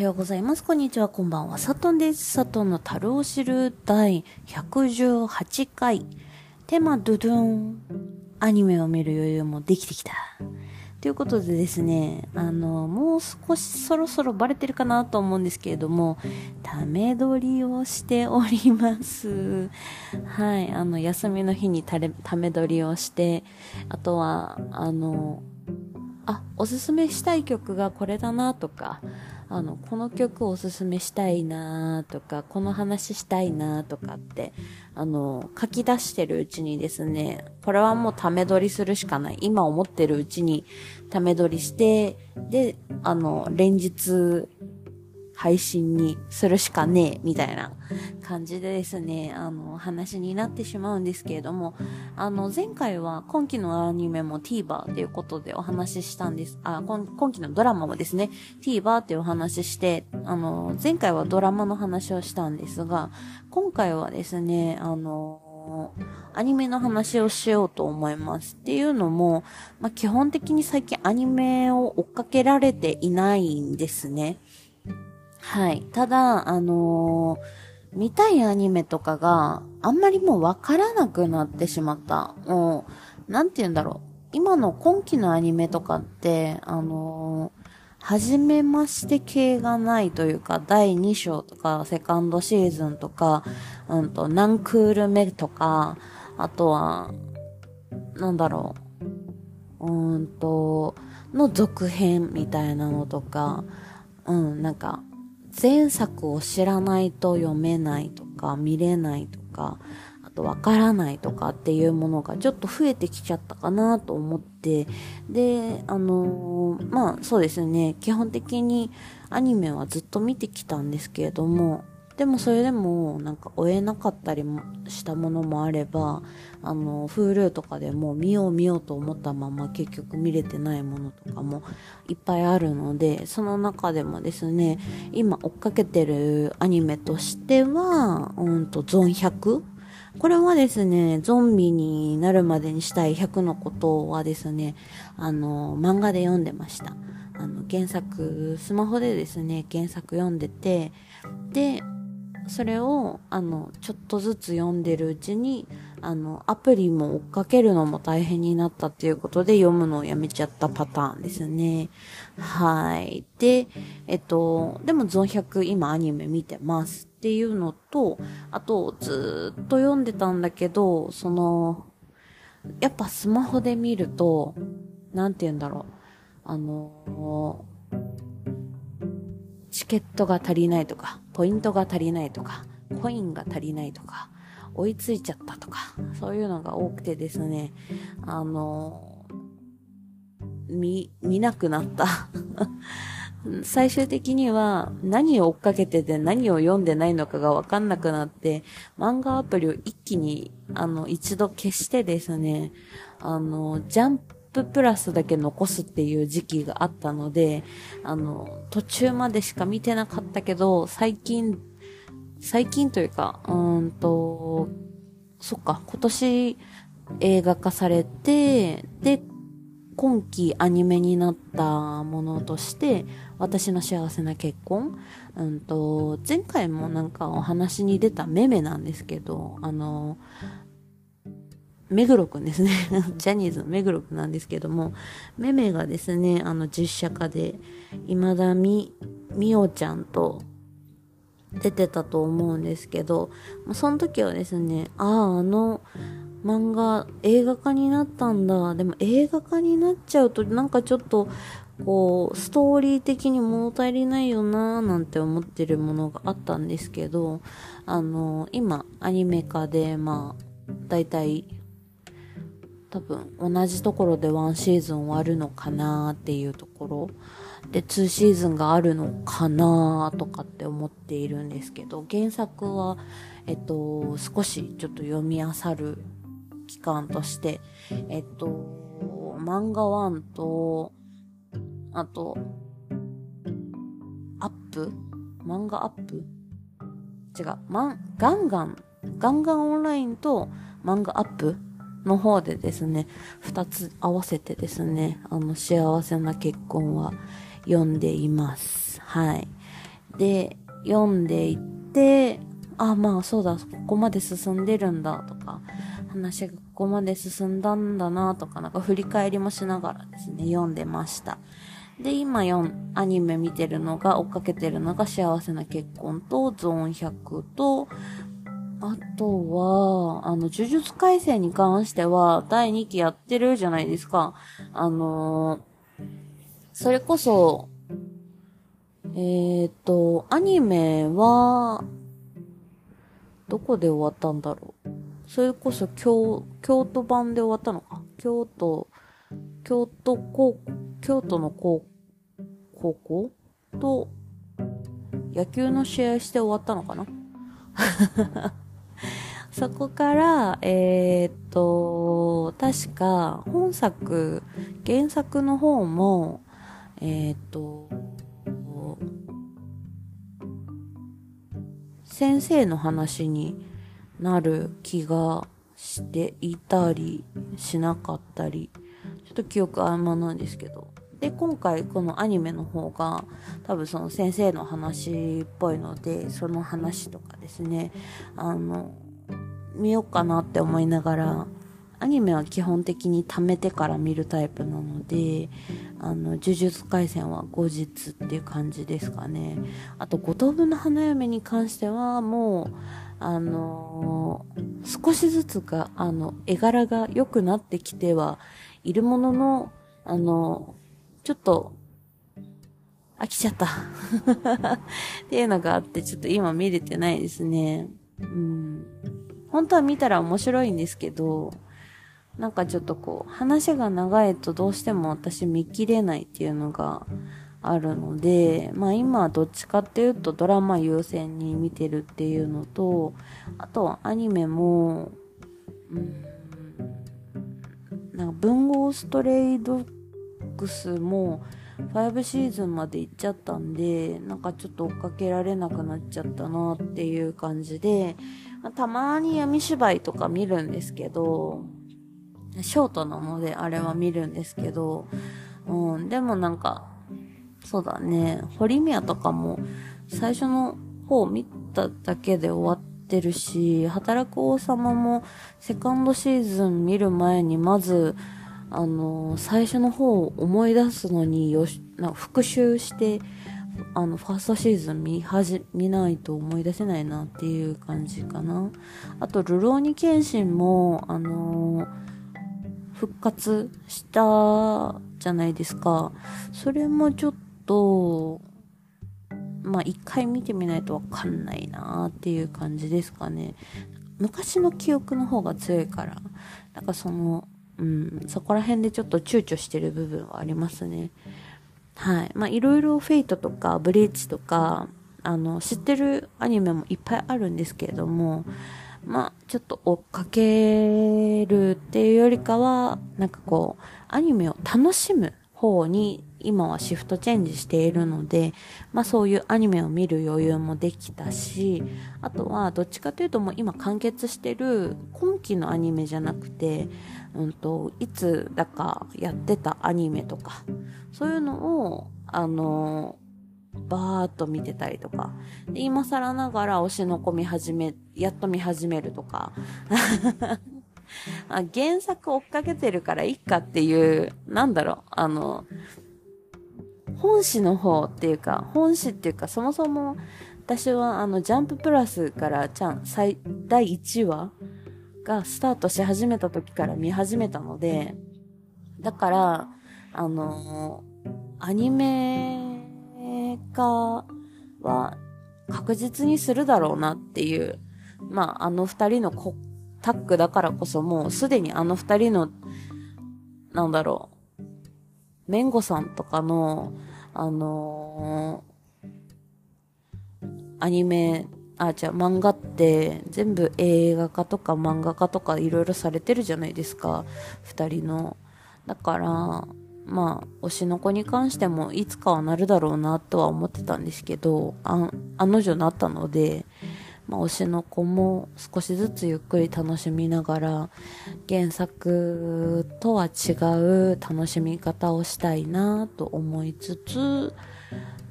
はようございます。こんにちは。こんばんは。サトンです。サトンの樽を知る第118回。テーマ、ドゥドゥン。アニメを見る余裕もできてきた。ということでですね、あの、もう少しそろそろバレてるかなと思うんですけれども、ため撮りをしております。はい、あの、休みの日にため撮りをして、あとは、あの、あ、おすすめしたい曲がこれだなとか、あの、この曲をおすすめしたいなとか、この話したいなとかって、あの、書き出してるうちにですね、これはもうため撮りするしかない。今思ってるうちにため撮りして、で、あの、連日、配信にするしかねえ、みたいな感じでですね、あの、話になってしまうんですけれども、あの、前回は今期のアニメも TVer ということでお話ししたんです。あ、今今期のドラマもですね、TVer っていうお話しして、あの、前回はドラマの話をしたんですが、今回はですね、あの、アニメの話をしようと思います。っていうのも、まあ、基本的に最近アニメを追っかけられていないんですね。はい。ただ、あのー、見たいアニメとかがあんまりもうわからなくなってしまった。もう、なんて言うんだろう。今の今期のアニメとかって、あのー、初めまして系がないというか、第2章とか、セカンドシーズンとか、うんと、何クール目とか、あとは、なんだろう、うーんと、の続編みたいなのとか、うん、なんか、前作を知らないと読めないとか、見れないとか、あとわからないとかっていうものがちょっと増えてきちゃったかなと思って、で、あのー、まあそうですね、基本的にアニメはずっと見てきたんですけれども、でもそれでもなんか追えなかったりもしたものもあれば、あの、Hulu とかでも見よう見ようと思ったまま結局見れてないものとかもいっぱいあるので、その中でもですね、今追っかけてるアニメとしては、うんと、ゾン100これはですね、ゾンビになるまでにしたい100のことはですね、あの、漫画で読んでました。あの、原作、スマホでですね、原作読んでて、で、それを、あの、ちょっとずつ読んでるうちに、あの、アプリも追っかけるのも大変になったっていうことで読むのをやめちゃったパターンですね。はい。で、えっと、でもゾン100今アニメ見てますっていうのと、あと、ずっと読んでたんだけど、その、やっぱスマホで見ると、なんて言うんだろう。あの、チケットが足りないとか、ポイントが足りないとか、コインが足りないとか、追いついちゃったとか、そういうのが多くてですね、あの、見、見なくなった。最終的には何を追っかけてて何を読んでないのかがわかんなくなって、漫画アプリを一気に、あの、一度消してですね、あの、ジャンプププラスだけ残すっていう時期があったので、あの、途中までしか見てなかったけど、最近、最近というか、うんと、そっか、今年映画化されて、で、今期アニメになったものとして、私の幸せな結婚うんと、前回もなんかお話に出たメメなんですけど、あの、目黒くんですね。ジャニーズの目黒くんなんですけども、めめがですね、あの実写化で、今田み、みおちゃんと出てたと思うんですけど、その時はですね、ああ、あの漫画映画化になったんだ。でも映画化になっちゃうとなんかちょっとこう、ストーリー的に物足りないよなーなんて思ってるものがあったんですけど、あの、今、アニメ化で、まあ、だいたい多分同じところで1シーズン終わるのかなっていうところ。で2シーズンがあるのかなとかって思っているんですけど原作はえっと少しちょっと読み漁る期間としてえっと漫画1とあとアップ？漫画アップ？違う、ま、ガンガンガンガンオンラインと漫画アップ？の方でですね、二つ合わせてですね、あの、幸せな結婚は読んでいます。はい。で、読んでいって、あ、まあそうだ、ここまで進んでるんだとか、話がここまで進んだんだなとか、なんか振り返りもしながらですね、読んでました。で、今読アニメ見てるのが、追っかけてるのが幸せな結婚と、ゾーン100と、あとは、あの、呪術改正に関しては、第2期やってるじゃないですか。あのー、それこそ、えっ、と、アニメは、どこで終わったんだろう。それこそ京、京都版で終わったのか。京都、京都高、京都の高、高校？と、野球の試合して終わったのかなそこから、えー、っと、確か、本作、原作の方も、えー、っと、先生の話になる気がしていたりしなかったり、ちょっと記憶あんまなんですけど。で、今回このアニメの方が多分その先生の話っぽいので、その話とかですね、あの、見ようかなって思いながら、アニメは基本的に貯めてから見るタイプなので、あの、呪術廻戦は後日っていう感じですかね。あと、五等分の花嫁に関しては、もう、あのー、少しずつが、あの、絵柄が良くなってきてはいるものの、あのー、ちょっと、飽きちゃった っていうのがあって、ちょっと今見れてないですね。うん。本当は見たら面白いんですけど、なんかちょっとこう、話が長いとどうしても私見切れないっていうのがあるので、まあ今はどっちかっていうとドラマ優先に見てるっていうのと、あとはアニメも、うん、なんか文豪ストレイドッグスも5シーズンまで行っちゃったんで、なんかちょっと追っかけられなくなっちゃったなっていう感じで、たまに闇芝居とか見るんですけど、ショートなのであれは見るんですけど、うん、でもなんか、そうだね、堀宮とかも最初の方見ただけで終わってるし、働く王様もセカンドシーズン見る前にまず、あの、最初の方を思い出すのによし、な復習して、あの、ファーストシーズン見はじ、見ないと思い出せないなっていう感じかな。あと、ルローニケンシンも、あの復活したじゃないですか。それもちょっと、まあ一回見てみないとわかんないなっていう感じですかね。昔の記憶の方が強いから、なんかその、うん、そこら辺でちょっと躊躇してる部分はありますね。はい。まあいろいろフェイトとかブリーチとか、あの、知ってるアニメもいっぱいあるんですけれども、まあ、ちょっと追っかけるっていうよりかは、なんかこう、アニメを楽しむ方に今はシフトチェンジしているので、まあそういうアニメを見る余裕もできたし、あとはどっちかというともう今完結してる今期のアニメじゃなくて、うんと、いつだかやってたアニメとか、そういうのを、あのバーっと見てたりとか。で今更ながら推しの子見始め、やっと見始めるとか。あ原作追っかけてるからいいかっていう、なんだろう、あの、本誌の方っていうか、本誌っていうか、そもそも私はあの、ジャンププラスからちゃん、最、第1話がスタートし始めた時から見始めたので、だから、あのアニメ化は確実にするだろうなっていう、まあ、あの二人のタッグだからこそもうすでにあの二人の、なんだろう、メンゴさんとかの、あのー、アニメ、あ、じゃあ漫画って全部映画化とか漫画化とかいろいろされてるじゃないですか、二人の。だから、まあ、推しの子に関してもいつかはなるだろうなとは思ってたんですけど、あ、の女なったので、まあ、推しの子も少しずつゆっくり楽しみながら、原作とは違う楽しみ方をしたいなと思いつつ、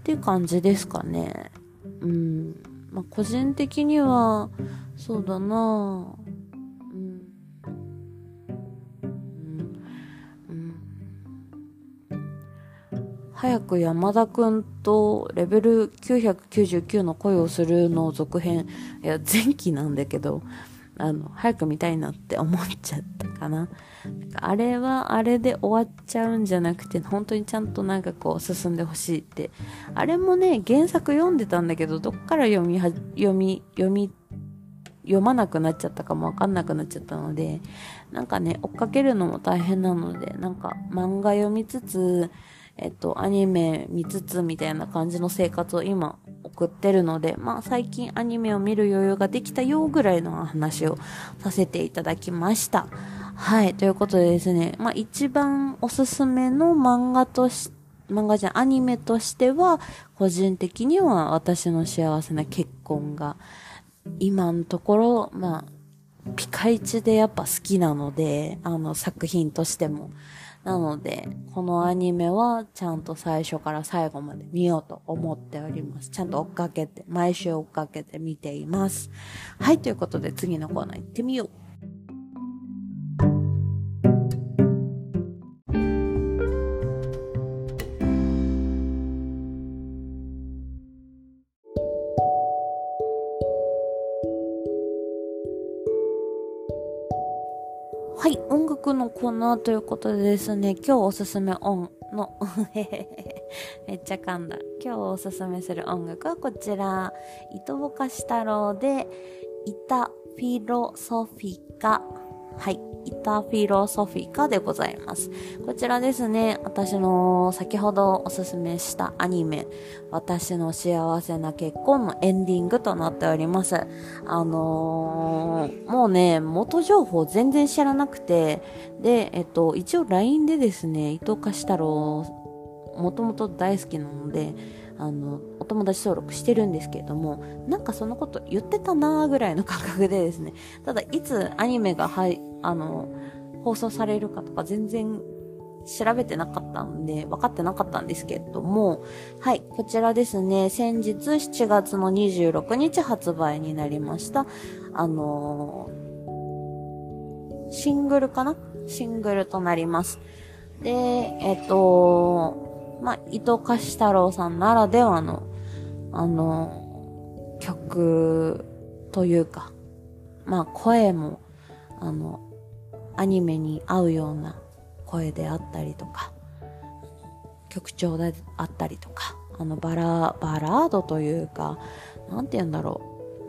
って感じですかね。うん、まあ、個人的には、そうだな。うん、うん、早く山田くんとレベル999の恋をするの続編、いや、前期なんだけど、あの、早く見たいなって思っちゃったかな。あれはあれで終わっちゃうんじゃなくて、本当にちゃんとなんかこう進んでほしいって。あれもね、原作読んでたんだけど、どっから読みは、読み、読み、読まなくなっちゃったかもわかんなくなっちゃったので、なんかね、追っかけるのも大変なので、なんか漫画読みつつ、えっと、アニメ見つつみたいな感じの生活を今送ってるので、まあ最近アニメを見る余裕ができたよぐらいの話をさせていただきました。はい、ということでですね、まあ一番おすすめの漫画とし、漫画じゃん、アニメとしては、個人的には私の幸せな結婚が、今のところ、まあ、ピカイチでやっぱ好きなので、あの作品としても。なので、このアニメはちゃんと最初から最後まで見ようと思っております。ちゃんと追っかけて、毎週追っかけて見ています。はい、ということで次のコーナー行ってみよう。のコーナーということでですね、今日おすすめ音の めっちゃ噛んだ。今日おすすめする音楽はこちら、糸ぼかし太郎で、イタフィロソフィカ。はい。イタフィロソフィカでございます。こちらですね、私の先ほどおすすめしたアニメ、私の幸せな結婚のエンディングとなっております。あのー、もうね、元情報全然知らなくて、で、えっと、一応 LINE でですね、伊藤貸太郎、もともと大好きなので、あの、お友達登録してるんですけれども、なんかそのこと言ってたなーぐらいの感覚でですね、ただいつアニメがはい、あの、放送されるかとか全然調べてなかったんで、分かってなかったんですけれども、はい、こちらですね、先日7月の26日発売になりました、あのー、シングルかな？シングルとなります。で、えっ、と、まあ、伊藤貸太郎さんならではの、あの、曲というか、まあ、声も、あの、アニメに合うような声であったりとか、曲調であったりとか、あのバラ、バラードというか、なんて言うんだろ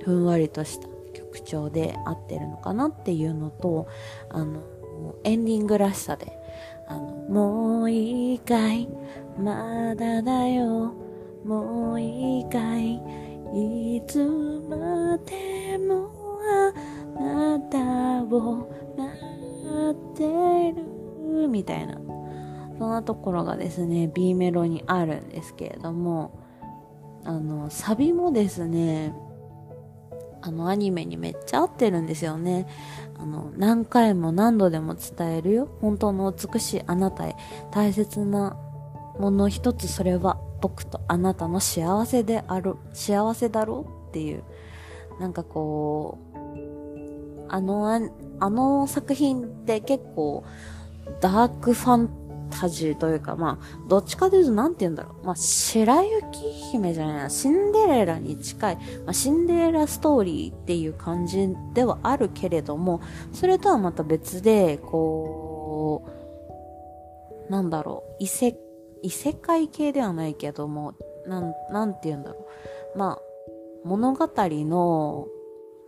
う、ふんわりとした曲調で合ってるのかなっていうのと、あの、エンディングらしさで、あの、もう一回、まだだよ、もう一回、いつまでもあなたをってるみたいな。そんなところがですね B メロにあるんですけれどもあのサビもですねあのアニメにめっちゃ合ってるんですよね。あの何回も何度でも伝えるよ。本当の美しいあなたへ。大切なもの一つそれは僕とあなたの幸せである幸せだろうっていうなんかこうあのあの作品って結構、ダークファンタジーというか、まあ、どっちかというと、なんて言うんだろう。まあ、白雪姫じゃないな、シンデレラに近い、まあ、シンデレラストーリーっていう感じではあるけれども、それとはまた別で、こう、なんだろう、異世、異世界系ではないけども、なん、なんて言うんだろう。まあ、物語の、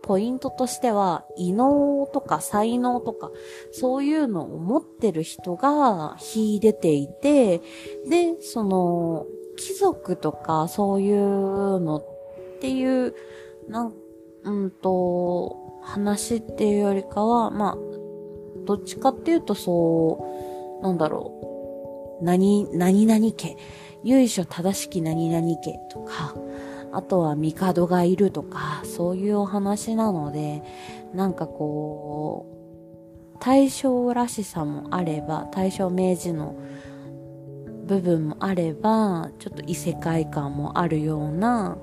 ポイントとしては、異能とか才能とか、そういうのを持ってる人が秀でていて、で、その、貴族とかそういうのっていう、なん、うんと、話っていうよりかは、まあ、どっちかっていうとそう、なんだろう、何、何々家、由緒正しき何々家とか、あとは帝がいるとか、そういうお話なので、なんかこう、大正らしさもあれば、大正明治の部分もあれば、ちょっと異世界感もあるような、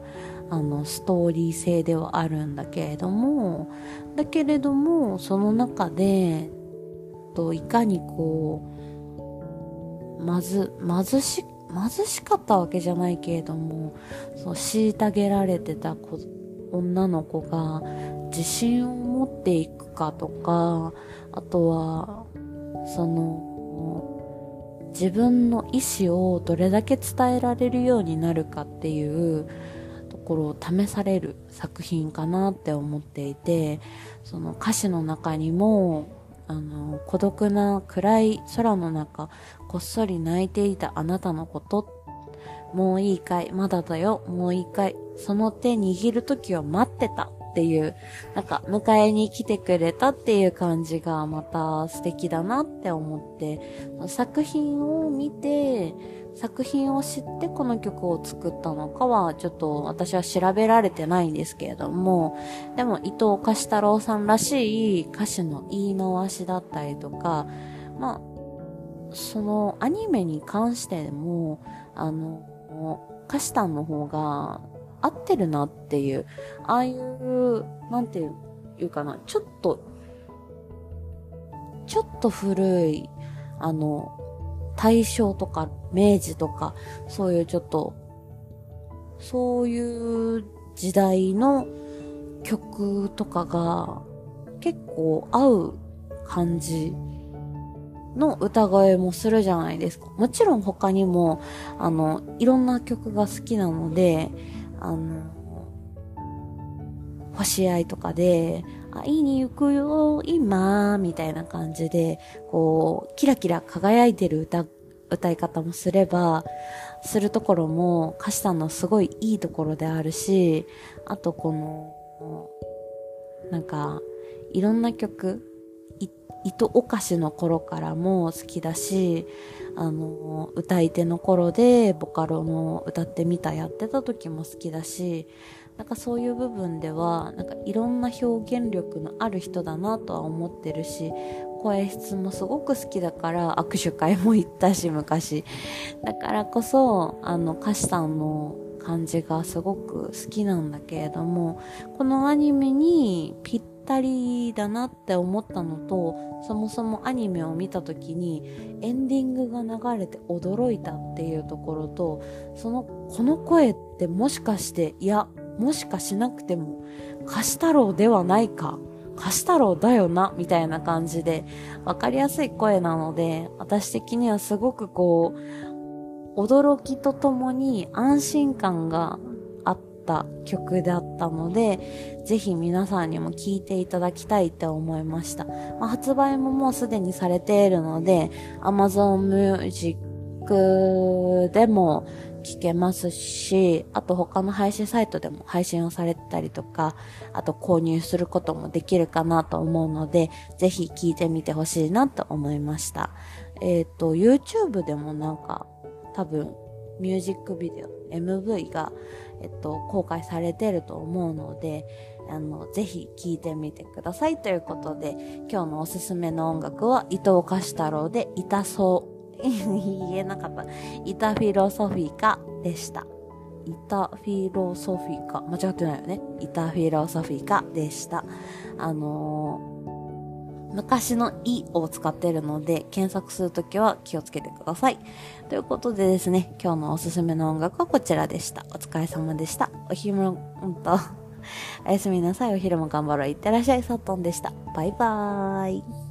あの、ストーリー性ではあるんだけれども、だけれども、その中で、と、いかにこう、まず、貧しく、貧しかったわけじゃないけれども、そう、虐げられてた子、女の子が自信を持っていくかとか、あとは、その、自分の意思をどれだけ伝えられるようになるかっていうところを試される作品かなって思っていて、その歌詞の中にも、あの、孤独な暗い空の中、こっそり泣いていたあなたのこと、もういいかい、まだだよ、もういいかい、その手握る時を待ってたっていう、なんか迎えに来てくれたっていう感じがまた素敵だなって思って、作品を見て、作品を知ってこの曲を作ったのかはちょっと私は調べられてないんですけれども、でも伊藤貸太郎さんらしい歌詞の言い回しだったりとか、まあ、そのアニメに関しても、あの、歌詞んの方が合ってるなっていう、ああいう、なんていうかな、ちょっと、ちょっと古い、あの、大正とか明治とか、そういうちょっと、そういう時代の曲とかが結構合う感じの歌声もするじゃないですか。もちろん他にも、あの、いろんな曲が好きなので、あの、星合いとかで、会いに行くよ、今、みたいな感じで、こう、キラキラ輝いてる歌、歌い方もすれば、するところも、歌詞さんのすごいいいところであるし、あとこの、なんか、いろんな曲、糸お菓子の頃からも好きだし、あの、歌い手の頃でボカロの歌ってみたやってた時も好きだし、なんかそういう部分では、なんかいろんな表現力のある人だなとは思ってるし、声質もすごく好きだから握手会も行ったし昔。だからこそ、あの歌詞さんの感じがすごく好きなんだけれども、このアニメにぴったりだなって思ったのとそもそもアニメを見た時にエンディングが流れて驚いたっていうところとそのこの声ってもしかしていやもしかしなくても貸し太郎ではないか貸し太郎だよなみたいな感じで分かりやすい声なので私的にはすごくこう驚きとともに安心感があった曲だったので、ぜひ皆さんにも聴いていただきたいって思いました。まあ、発売ももうすでにされているので、Amazon Music でも聞けますし、あと他の配信サイトでも配信をされてたりとか、あと購入することもできるかなと思うので、ぜひ聞いてみてほしいなと思いました。えっ、ー、と、YouTube でもなんか、多分、ミュージックビデオ、MV がえっと、公開されてると思うので、あの、ぜひ聴いてみてくださいということで、今日のおすすめの音楽は伊藤貸太郎で痛そう、言えなかった。イタフィロソフィカでした。イタフィロソフィカ。間違ってないよね。イタフィロソフィカでした。あのー昔のいを使ってるので、検索するときは気をつけてください。ということでですね、今日のおすすめの音楽はこちらでした。お疲れ様でした。お昼も、うんと、おやすみなさい。お昼も頑張ろう。いってらっしゃい。サットンでした。バイバーイ。